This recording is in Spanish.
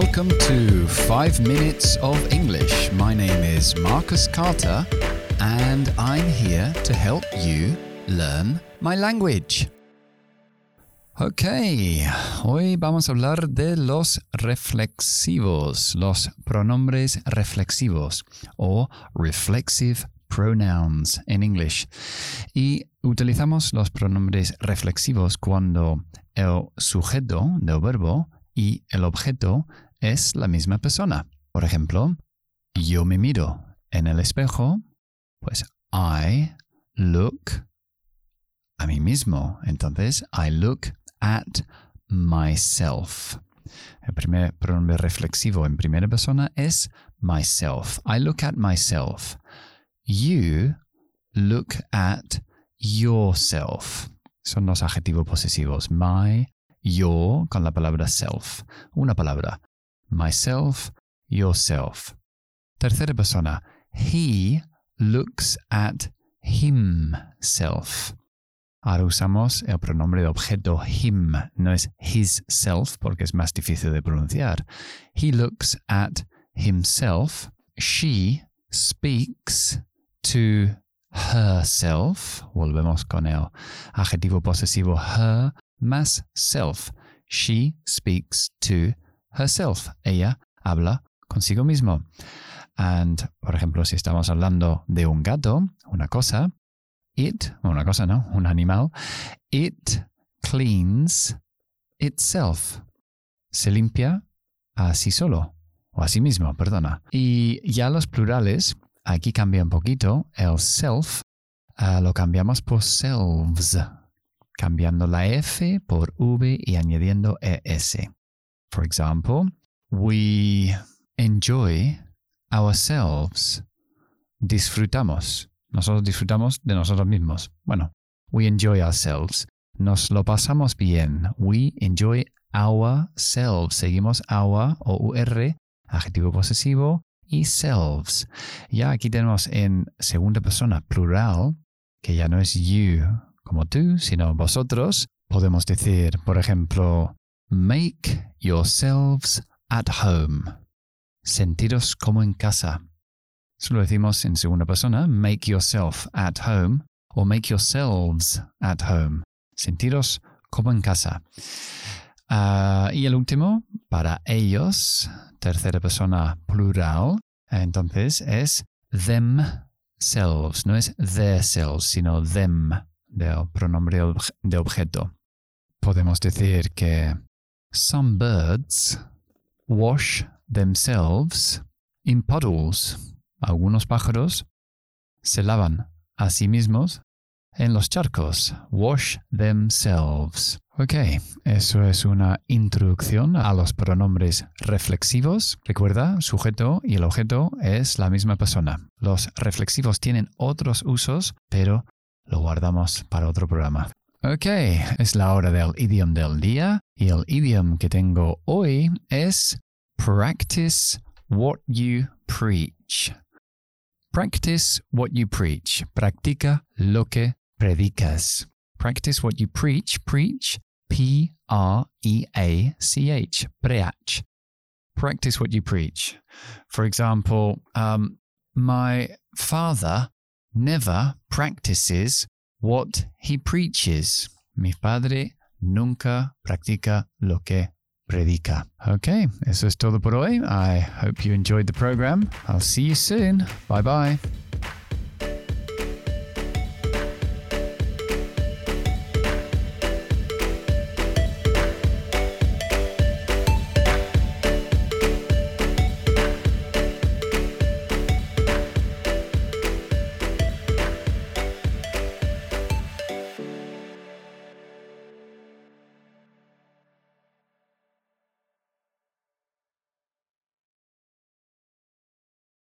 Welcome to 5 Minutes of English. My name is Marcus Carter and I'm here to help you learn my language. Ok, hoy vamos a hablar de los reflexivos, los pronombres reflexivos o reflexive pronouns en English. Y utilizamos los pronombres reflexivos cuando el sujeto del verbo y el objeto es la misma persona. Por ejemplo, yo me miro en el espejo, pues I look a mí mismo. Entonces, I look at myself. El primer pronombre reflexivo en primera persona es myself. I look at myself. You look at yourself. Son los adjetivos posesivos. My, your, con la palabra self. Una palabra. Myself, yourself. Tercera persona. He looks at himself. Ahora usamos el pronombre de objeto him, no es his self porque es más difícil de pronunciar. He looks at himself. She speaks to herself. Volvemos con el adjetivo posesivo her más self. She speaks to herself. Ella habla consigo mismo. And, por ejemplo, si estamos hablando de un gato, una cosa, it, una cosa, ¿no? Un animal, it cleans itself. Se limpia a sí solo, o a sí mismo, perdona. Y ya los plurales, aquí cambia un poquito, el self uh, lo cambiamos por selves, cambiando la F por V y añadiendo ES. For example, we enjoy ourselves. Disfrutamos. Nosotros disfrutamos de nosotros mismos. Bueno, we enjoy ourselves. Nos lo pasamos bien. We enjoy ourselves. Seguimos our o UR, adjetivo posesivo, y selves. Ya aquí tenemos en segunda persona plural, que ya no es you como tú, sino vosotros. Podemos decir, por ejemplo, make yourselves at home. Sentiros como en casa. Eso lo decimos en segunda persona, make yourself at home o make yourselves at home. Sentiros como en casa. Uh, y el último, para ellos, tercera persona plural, entonces es themselves, no es selves, sino them, del pronombre de objeto. Podemos decir que some birds wash themselves in puddles algunos pájaros se lavan a sí mismos en los charcos. Wash themselves. Ok, eso es una introducción a los pronombres reflexivos. Recuerda, sujeto y el objeto es la misma persona. Los reflexivos tienen otros usos, pero lo guardamos para otro programa. Ok, es la hora del idioma del día y el idioma que tengo hoy es practice what you preach. Practice what you preach. Practica lo que predicas. Practice what you preach. Preach. P R E A C H. Preach. Practice what you preach. For example, um, my father never practices what he preaches. Mi padre nunca practica lo que predica. Okay, eso es todo por hoy. I hope you enjoyed the program. I'll see you soon. Bye bye.